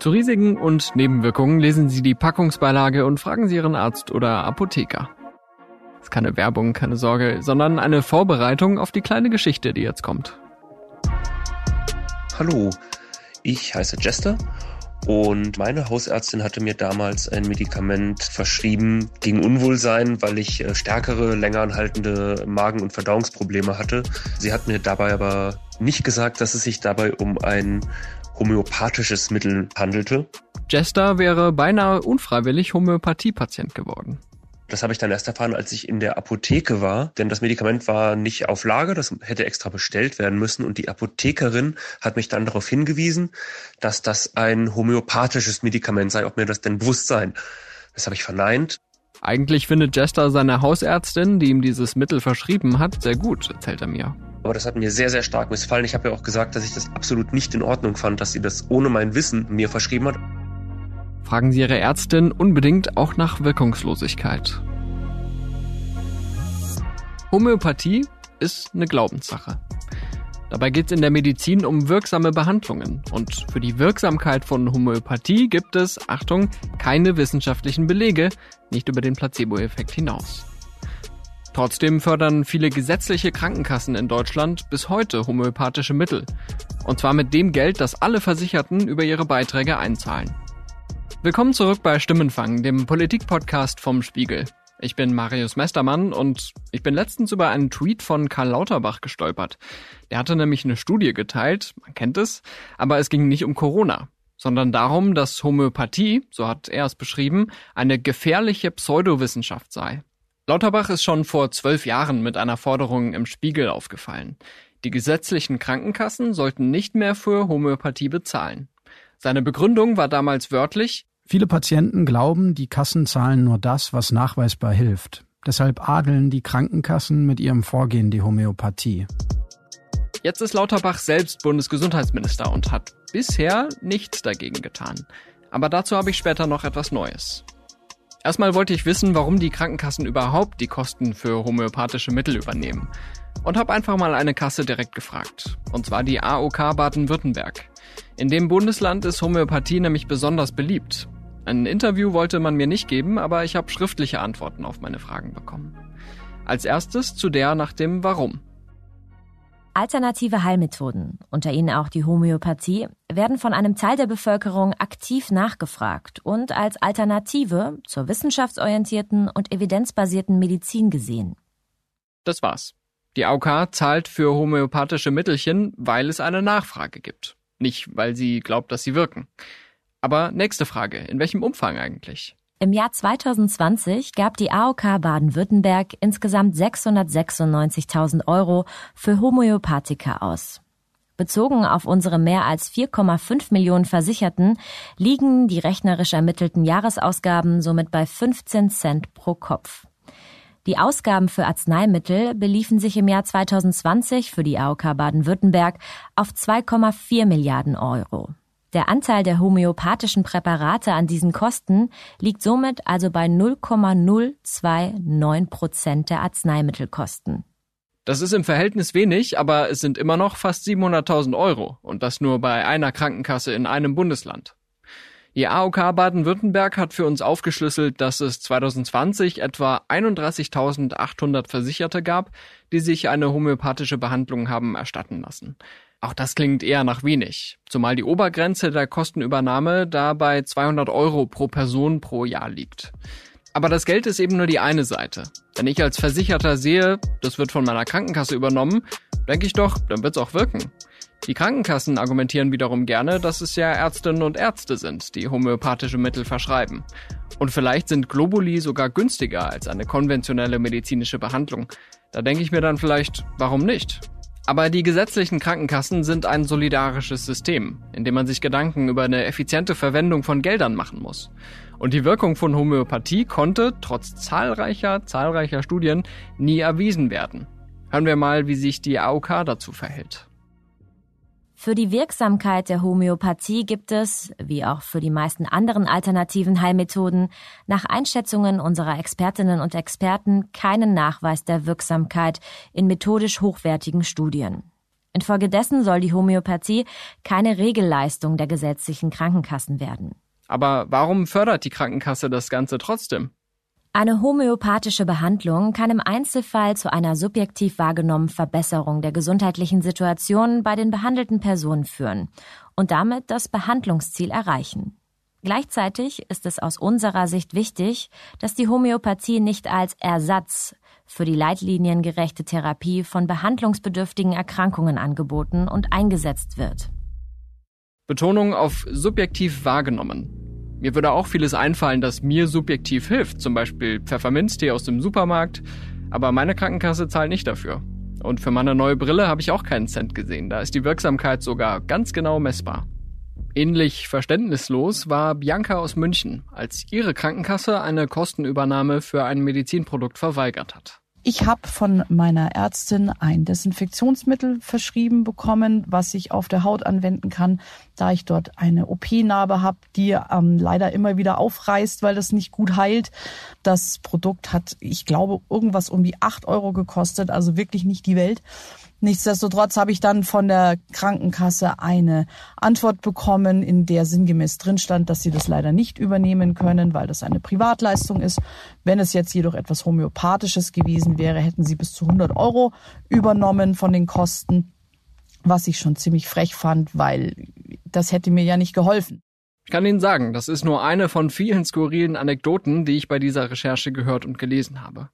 Zu Risiken und Nebenwirkungen lesen Sie die Packungsbeilage und fragen Sie Ihren Arzt oder Apotheker. Das ist keine Werbung, keine Sorge, sondern eine Vorbereitung auf die kleine Geschichte, die jetzt kommt. Hallo, ich heiße Jester und meine Hausärztin hatte mir damals ein Medikament verschrieben gegen Unwohlsein, weil ich äh, stärkere, länger anhaltende Magen- und Verdauungsprobleme hatte. Sie hat mir dabei aber nicht gesagt, dass es sich dabei um ein homöopathisches Mittel handelte. Jester wäre beinahe unfreiwillig Homöopathiepatient geworden. Das habe ich dann erst erfahren, als ich in der Apotheke war, denn das Medikament war nicht auf Lager, das hätte extra bestellt werden müssen und die Apothekerin hat mich dann darauf hingewiesen, dass das ein homöopathisches Medikament sei, ob mir das denn bewusst sein. Das habe ich verneint. Eigentlich findet Jester seine Hausärztin, die ihm dieses Mittel verschrieben hat, sehr gut, erzählt er mir. Aber das hat mir sehr, sehr stark missfallen. Ich habe ja auch gesagt, dass ich das absolut nicht in Ordnung fand, dass sie das ohne mein Wissen mir verschrieben hat. Fragen Sie Ihre Ärztin unbedingt auch nach Wirkungslosigkeit. Homöopathie ist eine Glaubenssache. Dabei geht es in der Medizin um wirksame Behandlungen. Und für die Wirksamkeit von Homöopathie gibt es, Achtung, keine wissenschaftlichen Belege, nicht über den Placebo-Effekt hinaus. Trotzdem fördern viele gesetzliche Krankenkassen in Deutschland bis heute homöopathische Mittel. Und zwar mit dem Geld, das alle Versicherten über ihre Beiträge einzahlen. Willkommen zurück bei Stimmenfang, dem Politik-Podcast vom Spiegel. Ich bin Marius Mestermann und ich bin letztens über einen Tweet von Karl Lauterbach gestolpert. Der hatte nämlich eine Studie geteilt, man kennt es, aber es ging nicht um Corona, sondern darum, dass Homöopathie, so hat er es beschrieben, eine gefährliche Pseudowissenschaft sei. Lauterbach ist schon vor zwölf Jahren mit einer Forderung im Spiegel aufgefallen. Die gesetzlichen Krankenkassen sollten nicht mehr für Homöopathie bezahlen. Seine Begründung war damals wörtlich, Viele Patienten glauben, die Kassen zahlen nur das, was nachweisbar hilft. Deshalb adeln die Krankenkassen mit ihrem Vorgehen die Homöopathie. Jetzt ist Lauterbach selbst Bundesgesundheitsminister und hat bisher nichts dagegen getan. Aber dazu habe ich später noch etwas Neues. Erstmal wollte ich wissen, warum die Krankenkassen überhaupt die Kosten für homöopathische Mittel übernehmen. Und habe einfach mal eine Kasse direkt gefragt. Und zwar die AOK Baden-Württemberg. In dem Bundesland ist Homöopathie nämlich besonders beliebt. Ein Interview wollte man mir nicht geben, aber ich habe schriftliche Antworten auf meine Fragen bekommen. Als erstes zu der nach dem Warum. Alternative Heilmethoden, unter ihnen auch die Homöopathie, werden von einem Teil der Bevölkerung aktiv nachgefragt und als Alternative zur wissenschaftsorientierten und evidenzbasierten Medizin gesehen. Das war's. Die AOK zahlt für homöopathische Mittelchen, weil es eine Nachfrage gibt. Nicht, weil sie glaubt, dass sie wirken. Aber nächste Frage. In welchem Umfang eigentlich? Im Jahr 2020 gab die AOK Baden-Württemberg insgesamt 696.000 Euro für Homöopathika aus. Bezogen auf unsere mehr als 4,5 Millionen Versicherten liegen die rechnerisch ermittelten Jahresausgaben somit bei 15 Cent pro Kopf. Die Ausgaben für Arzneimittel beliefen sich im Jahr 2020 für die AOK Baden-Württemberg auf 2,4 Milliarden Euro. Der Anteil der homöopathischen Präparate an diesen Kosten liegt somit also bei 0,029 Prozent der Arzneimittelkosten. Das ist im Verhältnis wenig, aber es sind immer noch fast 700.000 Euro und das nur bei einer Krankenkasse in einem Bundesland. Die AOK Baden-Württemberg hat für uns aufgeschlüsselt, dass es 2020 etwa 31.800 Versicherte gab, die sich eine homöopathische Behandlung haben erstatten lassen. Auch das klingt eher nach wenig, zumal die Obergrenze der Kostenübernahme da bei 200 Euro pro Person pro Jahr liegt. Aber das Geld ist eben nur die eine Seite. Wenn ich als Versicherter sehe, das wird von meiner Krankenkasse übernommen, denke ich doch, dann wird's auch wirken. Die Krankenkassen argumentieren wiederum gerne, dass es ja Ärztinnen und Ärzte sind, die homöopathische Mittel verschreiben. Und vielleicht sind Globuli sogar günstiger als eine konventionelle medizinische Behandlung. Da denke ich mir dann vielleicht, warum nicht? Aber die gesetzlichen Krankenkassen sind ein solidarisches System, in dem man sich Gedanken über eine effiziente Verwendung von Geldern machen muss. Und die Wirkung von Homöopathie konnte, trotz zahlreicher, zahlreicher Studien, nie erwiesen werden. Hören wir mal, wie sich die AOK dazu verhält. Für die Wirksamkeit der Homöopathie gibt es, wie auch für die meisten anderen alternativen Heilmethoden, nach Einschätzungen unserer Expertinnen und Experten keinen Nachweis der Wirksamkeit in methodisch hochwertigen Studien. Infolgedessen soll die Homöopathie keine Regelleistung der gesetzlichen Krankenkassen werden. Aber warum fördert die Krankenkasse das Ganze trotzdem? Eine homöopathische Behandlung kann im Einzelfall zu einer subjektiv wahrgenommenen Verbesserung der gesundheitlichen Situation bei den behandelten Personen führen und damit das Behandlungsziel erreichen. Gleichzeitig ist es aus unserer Sicht wichtig, dass die Homöopathie nicht als Ersatz für die leitliniengerechte Therapie von behandlungsbedürftigen Erkrankungen angeboten und eingesetzt wird. Betonung auf subjektiv wahrgenommen. Mir würde auch vieles einfallen, das mir subjektiv hilft, zum Beispiel Pfefferminztee aus dem Supermarkt, aber meine Krankenkasse zahlt nicht dafür. Und für meine neue Brille habe ich auch keinen Cent gesehen, da ist die Wirksamkeit sogar ganz genau messbar. Ähnlich verständnislos war Bianca aus München, als ihre Krankenkasse eine Kostenübernahme für ein Medizinprodukt verweigert hat. Ich habe von meiner Ärztin ein Desinfektionsmittel verschrieben bekommen, was ich auf der Haut anwenden kann, da ich dort eine OP-Narbe habe, die ähm, leider immer wieder aufreißt, weil das nicht gut heilt. Das Produkt hat, ich glaube, irgendwas um die acht Euro gekostet, also wirklich nicht die Welt. Nichtsdestotrotz habe ich dann von der Krankenkasse eine Antwort bekommen, in der sinngemäß drin stand, dass sie das leider nicht übernehmen können, weil das eine Privatleistung ist. Wenn es jetzt jedoch etwas Homöopathisches gewesen wäre, hätten sie bis zu 100 Euro übernommen von den Kosten, was ich schon ziemlich frech fand, weil das hätte mir ja nicht geholfen. Ich kann Ihnen sagen, das ist nur eine von vielen skurrilen Anekdoten, die ich bei dieser Recherche gehört und gelesen habe.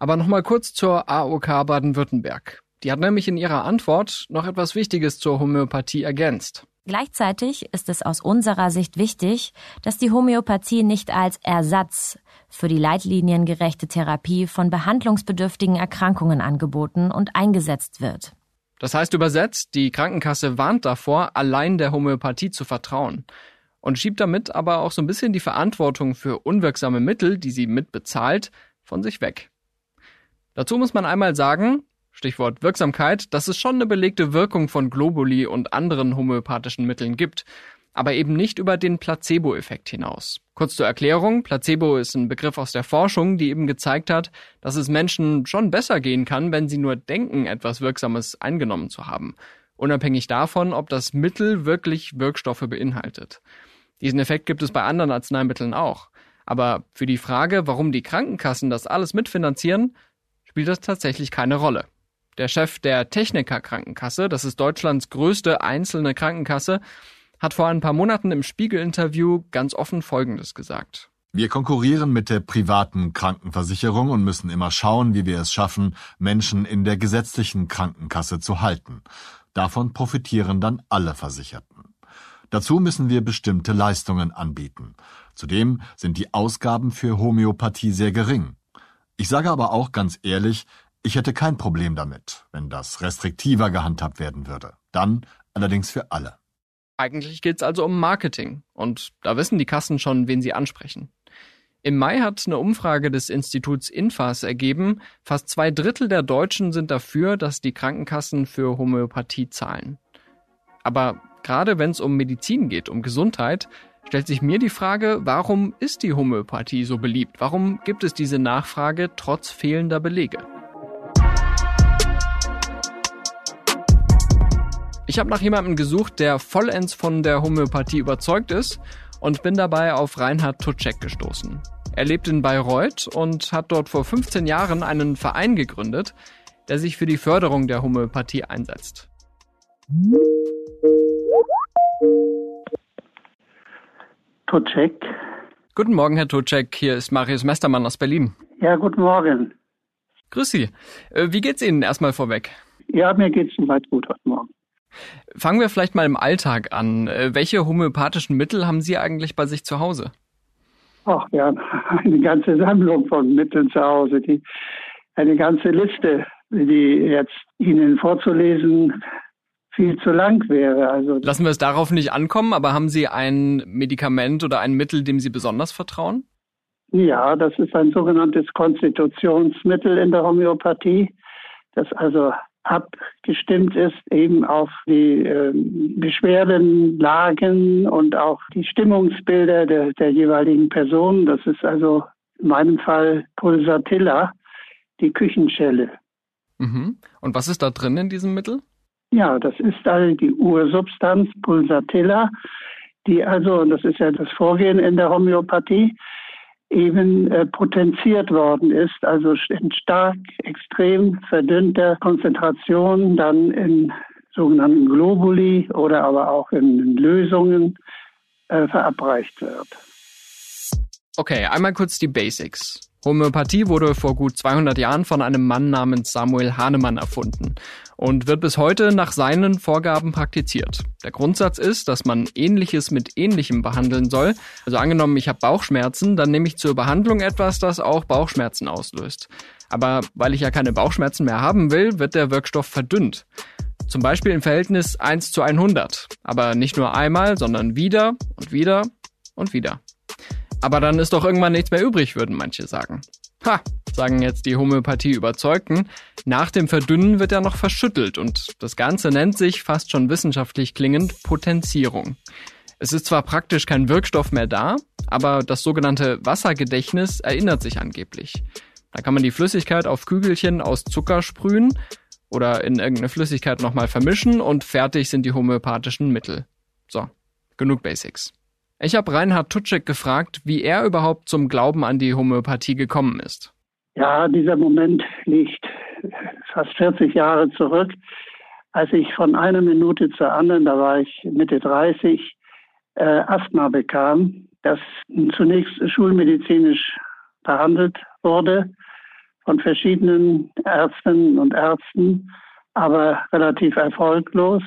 Aber nochmal kurz zur AOK Baden-Württemberg. Die hat nämlich in ihrer Antwort noch etwas Wichtiges zur Homöopathie ergänzt. Gleichzeitig ist es aus unserer Sicht wichtig, dass die Homöopathie nicht als Ersatz für die leitliniengerechte Therapie von behandlungsbedürftigen Erkrankungen angeboten und eingesetzt wird. Das heißt übersetzt, die Krankenkasse warnt davor, allein der Homöopathie zu vertrauen und schiebt damit aber auch so ein bisschen die Verantwortung für unwirksame Mittel, die sie mitbezahlt, von sich weg. Dazu muss man einmal sagen, Stichwort Wirksamkeit, dass es schon eine belegte Wirkung von Globuli und anderen homöopathischen Mitteln gibt, aber eben nicht über den Placebo-Effekt hinaus. Kurz zur Erklärung, Placebo ist ein Begriff aus der Forschung, die eben gezeigt hat, dass es Menschen schon besser gehen kann, wenn sie nur denken, etwas Wirksames eingenommen zu haben, unabhängig davon, ob das Mittel wirklich Wirkstoffe beinhaltet. Diesen Effekt gibt es bei anderen Arzneimitteln auch. Aber für die Frage, warum die Krankenkassen das alles mitfinanzieren, spielt das tatsächlich keine Rolle. Der Chef der Techniker Krankenkasse, das ist Deutschlands größte einzelne Krankenkasse, hat vor ein paar Monaten im Spiegel-Interview ganz offen Folgendes gesagt. Wir konkurrieren mit der privaten Krankenversicherung und müssen immer schauen, wie wir es schaffen, Menschen in der gesetzlichen Krankenkasse zu halten. Davon profitieren dann alle Versicherten. Dazu müssen wir bestimmte Leistungen anbieten. Zudem sind die Ausgaben für Homöopathie sehr gering. Ich sage aber auch ganz ehrlich, ich hätte kein Problem damit, wenn das restriktiver gehandhabt werden würde. Dann allerdings für alle. Eigentlich geht es also um Marketing. Und da wissen die Kassen schon, wen sie ansprechen. Im Mai hat eine Umfrage des Instituts Infas ergeben, fast zwei Drittel der Deutschen sind dafür, dass die Krankenkassen für Homöopathie zahlen. Aber gerade wenn es um Medizin geht, um Gesundheit, stellt sich mir die Frage, warum ist die Homöopathie so beliebt? Warum gibt es diese Nachfrage trotz fehlender Belege? Ich habe nach jemandem gesucht, der vollends von der Homöopathie überzeugt ist und bin dabei auf Reinhard Tutschek gestoßen. Er lebt in Bayreuth und hat dort vor 15 Jahren einen Verein gegründet, der sich für die Förderung der Homöopathie einsetzt. Tutschek. Guten Morgen, Herr Tutschek. Hier ist Marius Mestermann aus Berlin. Ja, guten Morgen. Grüß Sie. Äh, wie geht's Ihnen erstmal vorweg? Ja, mir geht's soweit gut heute Morgen. Fangen wir vielleicht mal im Alltag an. Äh, welche homöopathischen Mittel haben Sie eigentlich bei sich zu Hause? Ach, haben eine ganze Sammlung von Mitteln zu Hause, die eine ganze Liste, die jetzt Ihnen vorzulesen viel zu lang wäre. Also Lassen wir es darauf nicht ankommen, aber haben Sie ein Medikament oder ein Mittel, dem Sie besonders vertrauen? Ja, das ist ein sogenanntes Konstitutionsmittel in der Homöopathie, das also abgestimmt ist eben auf die äh, Beschwerdenlagen und auch die Stimmungsbilder der, der jeweiligen Person. Das ist also in meinem Fall Pulsatilla, die Küchenschelle. Mhm. Und was ist da drin in diesem Mittel? Ja, das ist also die Ursubstanz Pulsatilla, die also, und das ist ja das Vorgehen in der Homöopathie, eben äh, potenziert worden ist, also in stark, extrem verdünnter Konzentration, dann in sogenannten Globuli oder aber auch in Lösungen äh, verabreicht wird. Okay, einmal kurz die Basics. Homöopathie wurde vor gut 200 Jahren von einem Mann namens Samuel Hahnemann erfunden und wird bis heute nach seinen Vorgaben praktiziert. Der Grundsatz ist, dass man Ähnliches mit Ähnlichem behandeln soll. Also angenommen, ich habe Bauchschmerzen, dann nehme ich zur Behandlung etwas, das auch Bauchschmerzen auslöst. Aber weil ich ja keine Bauchschmerzen mehr haben will, wird der Wirkstoff verdünnt. Zum Beispiel im Verhältnis 1 zu 100. Aber nicht nur einmal, sondern wieder und wieder und wieder. Aber dann ist doch irgendwann nichts mehr übrig, würden manche sagen. Ha, sagen jetzt die Homöopathie-Überzeugten. Nach dem Verdünnen wird er noch verschüttelt und das Ganze nennt sich, fast schon wissenschaftlich klingend, Potenzierung. Es ist zwar praktisch kein Wirkstoff mehr da, aber das sogenannte Wassergedächtnis erinnert sich angeblich. Da kann man die Flüssigkeit auf Kügelchen aus Zucker sprühen oder in irgendeine Flüssigkeit nochmal vermischen und fertig sind die homöopathischen Mittel. So, genug Basics. Ich habe Reinhard Tutschek gefragt, wie er überhaupt zum Glauben an die Homöopathie gekommen ist. Ja, dieser Moment liegt fast 40 Jahre zurück, als ich von einer Minute zur anderen, da war ich Mitte 30, äh, Asthma bekam, das zunächst schulmedizinisch behandelt wurde von verschiedenen Ärztinnen und Ärzten, aber relativ erfolglos.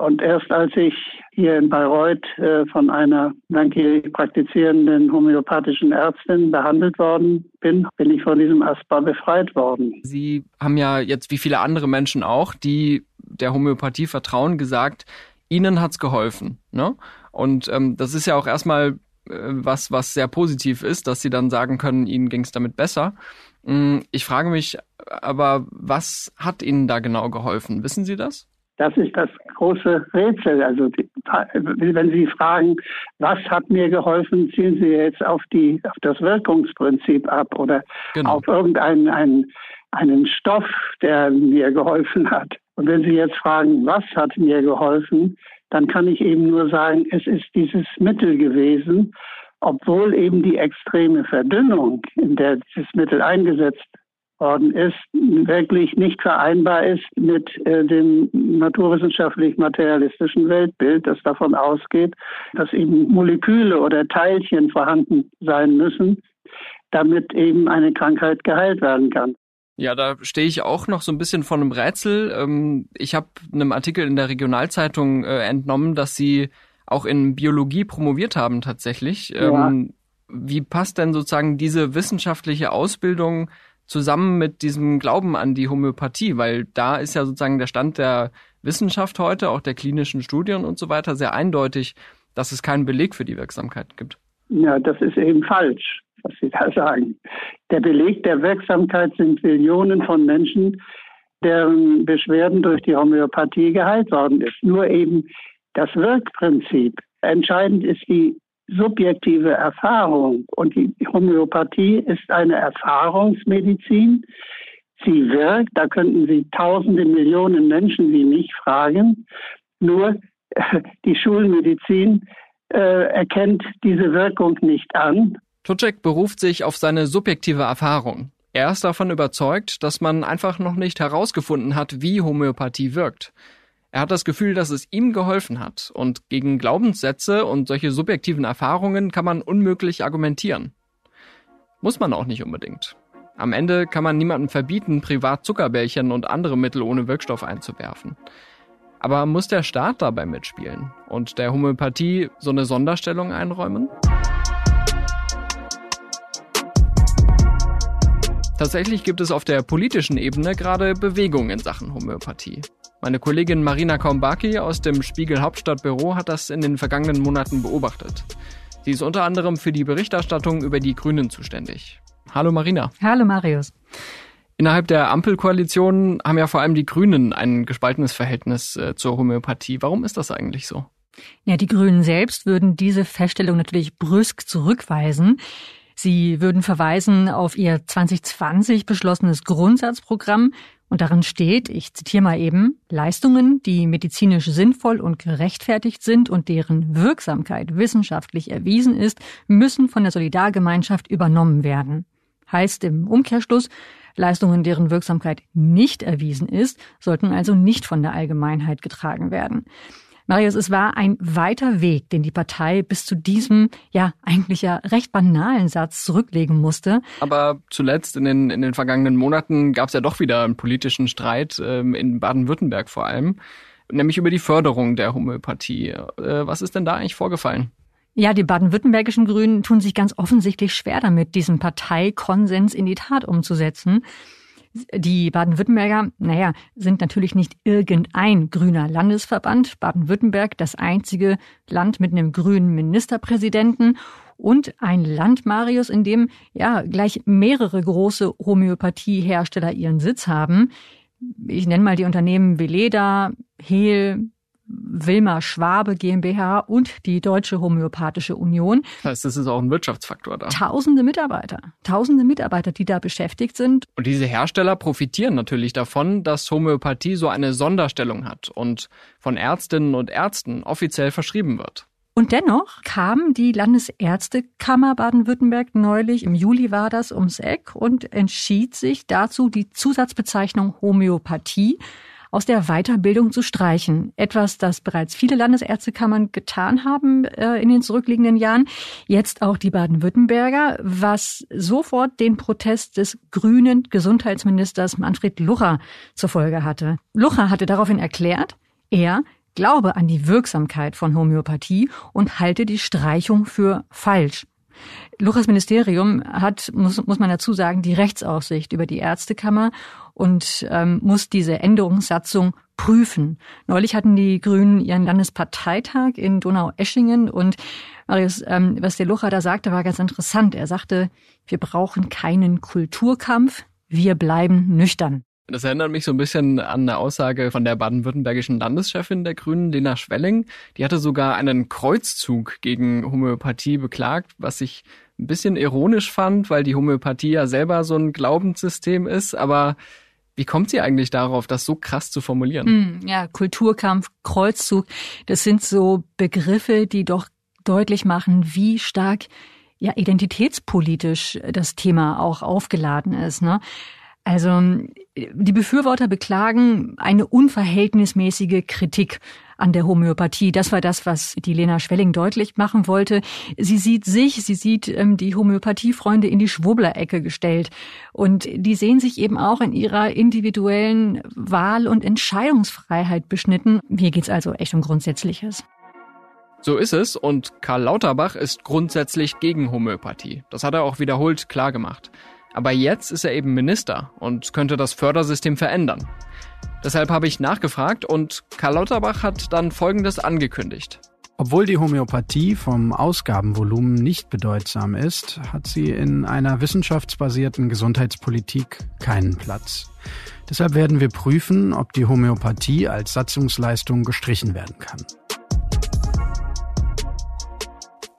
Und erst als ich hier in Bayreuth äh, von einer langjährig praktizierenden homöopathischen Ärztin behandelt worden bin, bin ich von diesem Asthma befreit worden. Sie haben ja jetzt wie viele andere Menschen auch, die der Homöopathie vertrauen, gesagt, Ihnen hat's geholfen. Ne? Und ähm, das ist ja auch erstmal äh, was, was sehr positiv ist, dass Sie dann sagen können, Ihnen ging's damit besser. Mm, ich frage mich aber, was hat Ihnen da genau geholfen? Wissen Sie das? Das ist das große Rätsel. Also die, wenn Sie fragen, was hat mir geholfen, ziehen Sie jetzt auf die auf das Wirkungsprinzip ab oder genau. auf irgendeinen einen, einen Stoff, der mir geholfen hat. Und wenn Sie jetzt fragen, was hat mir geholfen, dann kann ich eben nur sagen, es ist dieses Mittel gewesen, obwohl eben die extreme Verdünnung, in der dieses Mittel eingesetzt worden ist, wirklich nicht vereinbar ist mit äh, dem naturwissenschaftlich-materialistischen Weltbild, das davon ausgeht, dass eben Moleküle oder Teilchen vorhanden sein müssen, damit eben eine Krankheit geheilt werden kann. Ja, da stehe ich auch noch so ein bisschen vor einem Rätsel. Ähm, ich habe einem Artikel in der Regionalzeitung äh, entnommen, dass Sie auch in Biologie promoviert haben tatsächlich. Ja. Ähm, wie passt denn sozusagen diese wissenschaftliche Ausbildung zusammen mit diesem Glauben an die Homöopathie, weil da ist ja sozusagen der Stand der Wissenschaft heute, auch der klinischen Studien und so weiter, sehr eindeutig, dass es keinen Beleg für die Wirksamkeit gibt. Ja, das ist eben falsch, was Sie da sagen. Der Beleg der Wirksamkeit sind Millionen von Menschen, deren Beschwerden durch die Homöopathie geheilt worden ist. Nur eben das Wirkprinzip. Entscheidend ist die subjektive Erfahrung. Und die Homöopathie ist eine Erfahrungsmedizin. Sie wirkt, da könnten Sie tausende Millionen Menschen wie mich fragen. Nur die Schulmedizin äh, erkennt diese Wirkung nicht an. Tucek beruft sich auf seine subjektive Erfahrung. Er ist davon überzeugt, dass man einfach noch nicht herausgefunden hat, wie Homöopathie wirkt. Er hat das Gefühl, dass es ihm geholfen hat und gegen Glaubenssätze und solche subjektiven Erfahrungen kann man unmöglich argumentieren. Muss man auch nicht unbedingt. Am Ende kann man niemandem verbieten, privat Zuckerbällchen und andere Mittel ohne Wirkstoff einzuwerfen. Aber muss der Staat dabei mitspielen und der Homöopathie so eine Sonderstellung einräumen? Tatsächlich gibt es auf der politischen Ebene gerade Bewegung in Sachen Homöopathie. Meine Kollegin Marina Kaumbaki aus dem Spiegel Hauptstadtbüro hat das in den vergangenen Monaten beobachtet. Sie ist unter anderem für die Berichterstattung über die Grünen zuständig. Hallo Marina. Hallo Marius. Innerhalb der Ampelkoalition haben ja vor allem die Grünen ein gespaltenes Verhältnis äh, zur Homöopathie. Warum ist das eigentlich so? Ja, die Grünen selbst würden diese Feststellung natürlich brüsk zurückweisen. Sie würden verweisen auf ihr 2020 beschlossenes Grundsatzprogramm und darin steht, ich zitiere mal eben, Leistungen, die medizinisch sinnvoll und gerechtfertigt sind und deren Wirksamkeit wissenschaftlich erwiesen ist, müssen von der Solidargemeinschaft übernommen werden. Heißt im Umkehrschluss, Leistungen, deren Wirksamkeit nicht erwiesen ist, sollten also nicht von der Allgemeinheit getragen werden. Marius, es war ein weiter Weg, den die Partei bis zu diesem, ja, eigentlich ja recht banalen Satz zurücklegen musste. Aber zuletzt in den, in den vergangenen Monaten gab es ja doch wieder einen politischen Streit, ähm, in Baden-Württemberg vor allem, nämlich über die Förderung der Homöopathie. Äh, was ist denn da eigentlich vorgefallen? Ja, die baden-württembergischen Grünen tun sich ganz offensichtlich schwer damit, diesen Parteikonsens in die Tat umzusetzen. Die Baden-Württemberger, naja, sind natürlich nicht irgendein grüner Landesverband. Baden-Württemberg, das einzige Land mit einem grünen Ministerpräsidenten und ein Land, Marius, in dem ja gleich mehrere große Homöopathiehersteller ihren Sitz haben. Ich nenne mal die Unternehmen Veleda, Hehl, Wilma Schwabe GmbH und die Deutsche Homöopathische Union. Das heißt, das ist auch ein Wirtschaftsfaktor da. Tausende Mitarbeiter, tausende Mitarbeiter, die da beschäftigt sind. Und diese Hersteller profitieren natürlich davon, dass Homöopathie so eine Sonderstellung hat und von Ärztinnen und Ärzten offiziell verschrieben wird. Und dennoch kam die Landesärztekammer Baden-Württemberg neulich, im Juli war das, ums Eck und entschied sich dazu, die Zusatzbezeichnung Homöopathie aus der Weiterbildung zu streichen. Etwas, das bereits viele Landesärztekammern getan haben äh, in den zurückliegenden Jahren. Jetzt auch die Baden-Württemberger, was sofort den Protest des grünen Gesundheitsministers Manfred Lucher zur Folge hatte. Lucher hatte daraufhin erklärt, er glaube an die Wirksamkeit von Homöopathie und halte die Streichung für falsch. Luchers Ministerium hat, muss, muss man dazu sagen, die Rechtsaufsicht über die Ärztekammer und ähm, muss diese Änderungssatzung prüfen. Neulich hatten die Grünen ihren Landesparteitag in Donau-Eschingen und Marius, ähm, was der Lucher da sagte, war ganz interessant. Er sagte, wir brauchen keinen Kulturkampf, wir bleiben nüchtern. Das erinnert mich so ein bisschen an eine Aussage von der baden-württembergischen Landeschefin der Grünen, Lena Schwelling. Die hatte sogar einen Kreuzzug gegen Homöopathie beklagt, was ich ein bisschen ironisch fand, weil die Homöopathie ja selber so ein Glaubenssystem ist. Aber wie kommt sie eigentlich darauf, das so krass zu formulieren? Hm, ja, Kulturkampf, Kreuzzug, das sind so Begriffe, die doch deutlich machen, wie stark ja identitätspolitisch das Thema auch aufgeladen ist. Ne? Also die Befürworter beklagen eine unverhältnismäßige Kritik an der Homöopathie. Das war das, was die Lena Schwelling deutlich machen wollte. Sie sieht sich, sie sieht ähm, die Homöopathiefreunde in die Schwurbler-Ecke gestellt. Und die sehen sich eben auch in ihrer individuellen Wahl- und Entscheidungsfreiheit beschnitten. Hier geht's also echt um Grundsätzliches. So ist es und Karl Lauterbach ist grundsätzlich gegen Homöopathie. Das hat er auch wiederholt klar gemacht. Aber jetzt ist er eben Minister und könnte das Fördersystem verändern. Deshalb habe ich nachgefragt und Karl Lauterbach hat dann Folgendes angekündigt. Obwohl die Homöopathie vom Ausgabenvolumen nicht bedeutsam ist, hat sie in einer wissenschaftsbasierten Gesundheitspolitik keinen Platz. Deshalb werden wir prüfen, ob die Homöopathie als Satzungsleistung gestrichen werden kann.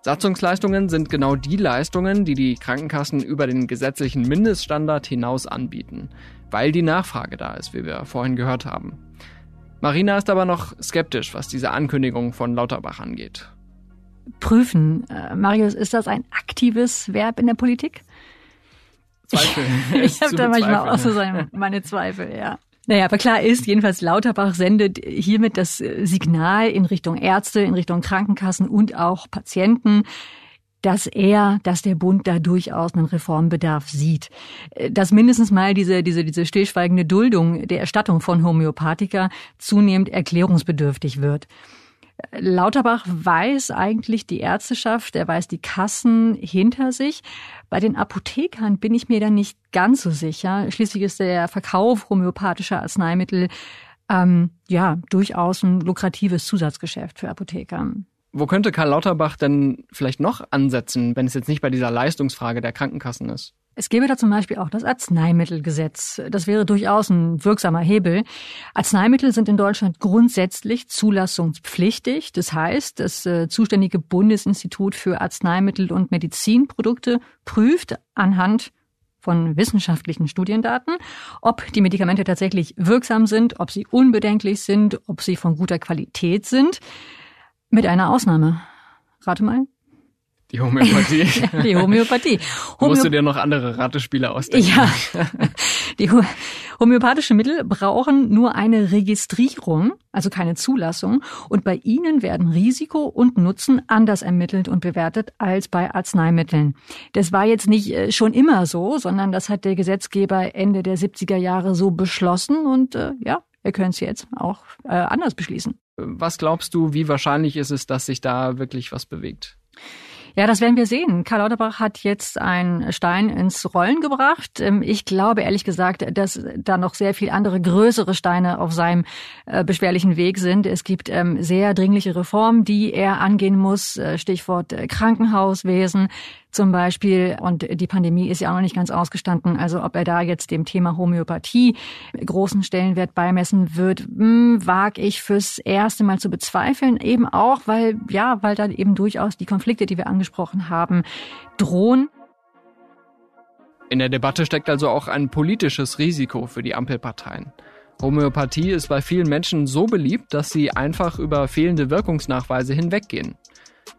Satzungsleistungen sind genau die Leistungen, die die Krankenkassen über den gesetzlichen Mindeststandard hinaus anbieten, weil die Nachfrage da ist, wie wir vorhin gehört haben. Marina ist aber noch skeptisch, was diese Ankündigung von Lauterbach angeht. Prüfen. Äh, Marius, ist das ein aktives Verb in der Politik? Zweifel. ich habe da manchmal auch so meine Zweifel, ja. Naja, aber klar ist, jedenfalls Lauterbach sendet hiermit das äh, Signal in Richtung Ärzte, in Richtung Krankenkassen und auch Patienten, dass er, dass der Bund da durchaus einen Reformbedarf sieht. Äh, dass mindestens mal diese, diese, diese stillschweigende Duldung der Erstattung von Homöopathika zunehmend erklärungsbedürftig wird. Lauterbach weiß eigentlich die Ärzteschaft, er weiß die Kassen hinter sich. Bei den Apothekern bin ich mir da nicht ganz so sicher. Schließlich ist der Verkauf homöopathischer Arzneimittel ähm, ja durchaus ein lukratives Zusatzgeschäft für Apotheker. Wo könnte Karl Lauterbach denn vielleicht noch ansetzen, wenn es jetzt nicht bei dieser Leistungsfrage der Krankenkassen ist? Es gäbe da zum Beispiel auch das Arzneimittelgesetz. Das wäre durchaus ein wirksamer Hebel. Arzneimittel sind in Deutschland grundsätzlich zulassungspflichtig. Das heißt, das äh, zuständige Bundesinstitut für Arzneimittel und Medizinprodukte prüft anhand von wissenschaftlichen Studiendaten, ob die Medikamente tatsächlich wirksam sind, ob sie unbedenklich sind, ob sie von guter Qualität sind. Mit einer Ausnahme. Rate mal. Die Homöopathie. die Homöopathie. Homö Musst du dir noch andere Ratespiele ausdenken? Ja. Die homöopathische Mittel brauchen nur eine Registrierung, also keine Zulassung. Und bei ihnen werden Risiko und Nutzen anders ermittelt und bewertet als bei Arzneimitteln. Das war jetzt nicht äh, schon immer so, sondern das hat der Gesetzgeber Ende der 70er Jahre so beschlossen und äh, ja, wir können es jetzt auch äh, anders beschließen. Was glaubst du, wie wahrscheinlich ist es, dass sich da wirklich was bewegt? Ja, das werden wir sehen. Karl Lauterbach hat jetzt einen Stein ins Rollen gebracht. Ähm, ich glaube ehrlich gesagt, dass da noch sehr viel andere größere Steine auf seinem äh, beschwerlichen Weg sind. Es gibt ähm, sehr dringliche Reformen, die er angehen muss. Äh, Stichwort äh, Krankenhauswesen zum Beispiel. Und die Pandemie ist ja auch noch nicht ganz ausgestanden. Also ob er da jetzt dem Thema Homöopathie großen Stellenwert beimessen wird, hm, wage ich fürs erste Mal zu bezweifeln. Eben auch, weil, ja, weil da eben durchaus die Konflikte, die wir angesprochen haben, drohen. In der Debatte steckt also auch ein politisches Risiko für die Ampelparteien. Homöopathie ist bei vielen Menschen so beliebt, dass sie einfach über fehlende Wirkungsnachweise hinweggehen.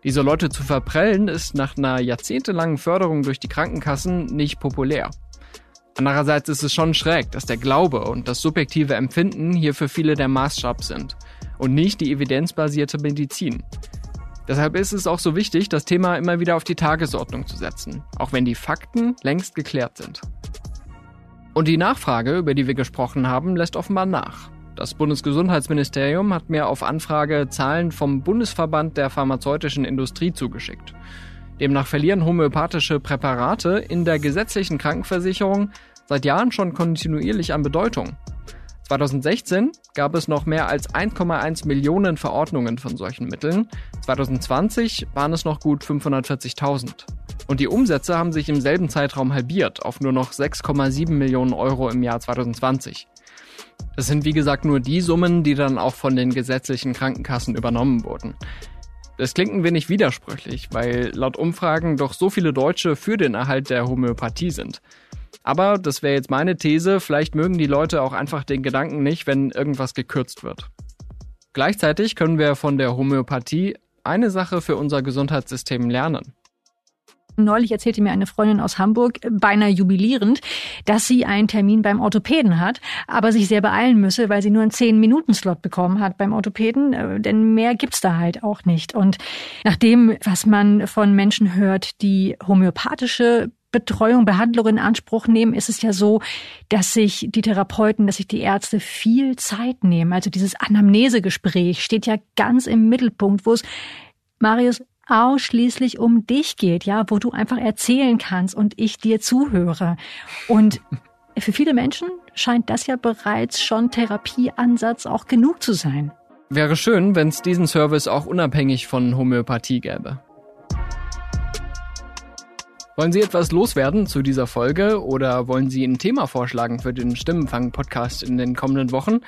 Diese Leute zu verprellen ist nach einer jahrzehntelangen Förderung durch die Krankenkassen nicht populär. Andererseits ist es schon schräg, dass der Glaube und das subjektive Empfinden hier für viele der Maßstab sind und nicht die evidenzbasierte Medizin. Deshalb ist es auch so wichtig, das Thema immer wieder auf die Tagesordnung zu setzen, auch wenn die Fakten längst geklärt sind. Und die Nachfrage, über die wir gesprochen haben, lässt offenbar nach. Das Bundesgesundheitsministerium hat mir auf Anfrage Zahlen vom Bundesverband der pharmazeutischen Industrie zugeschickt. Demnach verlieren homöopathische Präparate in der gesetzlichen Krankenversicherung seit Jahren schon kontinuierlich an Bedeutung. 2016 gab es noch mehr als 1,1 Millionen Verordnungen von solchen Mitteln. 2020 waren es noch gut 540.000. Und die Umsätze haben sich im selben Zeitraum halbiert auf nur noch 6,7 Millionen Euro im Jahr 2020. Das sind wie gesagt nur die Summen, die dann auch von den gesetzlichen Krankenkassen übernommen wurden. Das klingt ein wenig widersprüchlich, weil laut Umfragen doch so viele Deutsche für den Erhalt der Homöopathie sind. Aber das wäre jetzt meine These, vielleicht mögen die Leute auch einfach den Gedanken nicht, wenn irgendwas gekürzt wird. Gleichzeitig können wir von der Homöopathie eine Sache für unser Gesundheitssystem lernen. Neulich erzählte mir eine Freundin aus Hamburg, beinahe jubilierend, dass sie einen Termin beim Orthopäden hat, aber sich sehr beeilen müsse, weil sie nur einen 10-Minuten-Slot bekommen hat beim Orthopäden, äh, denn mehr gibt's da halt auch nicht. Und nach dem, was man von Menschen hört, die homöopathische Betreuung, Behandlung in Anspruch nehmen, ist es ja so, dass sich die Therapeuten, dass sich die Ärzte viel Zeit nehmen. Also dieses Anamnesegespräch steht ja ganz im Mittelpunkt, wo es Marius ausschließlich um dich geht, ja, wo du einfach erzählen kannst und ich dir zuhöre. Und für viele Menschen scheint das ja bereits schon Therapieansatz auch genug zu sein. Wäre schön, wenn es diesen Service auch unabhängig von Homöopathie gäbe. Wollen Sie etwas loswerden zu dieser Folge oder wollen Sie ein Thema vorschlagen für den Stimmenfang-Podcast in den kommenden Wochen?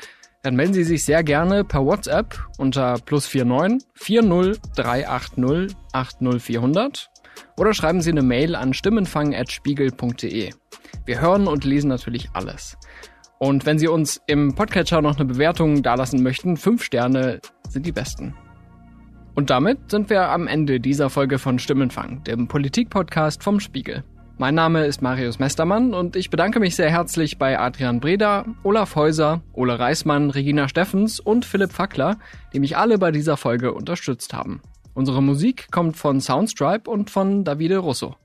Dann melden Sie sich sehr gerne per WhatsApp unter plus 49 40 380 80400 oder schreiben Sie eine Mail an stimmenfang.spiegel.de. Wir hören und lesen natürlich alles. Und wenn Sie uns im Podcatcher noch eine Bewertung dalassen möchten, fünf Sterne sind die besten. Und damit sind wir am Ende dieser Folge von Stimmenfang, dem Politikpodcast vom Spiegel. Mein Name ist Marius Mestermann und ich bedanke mich sehr herzlich bei Adrian Breda, Olaf Häuser, Ole Reismann, Regina Steffens und Philipp Fackler, die mich alle bei dieser Folge unterstützt haben. Unsere Musik kommt von Soundstripe und von Davide Russo.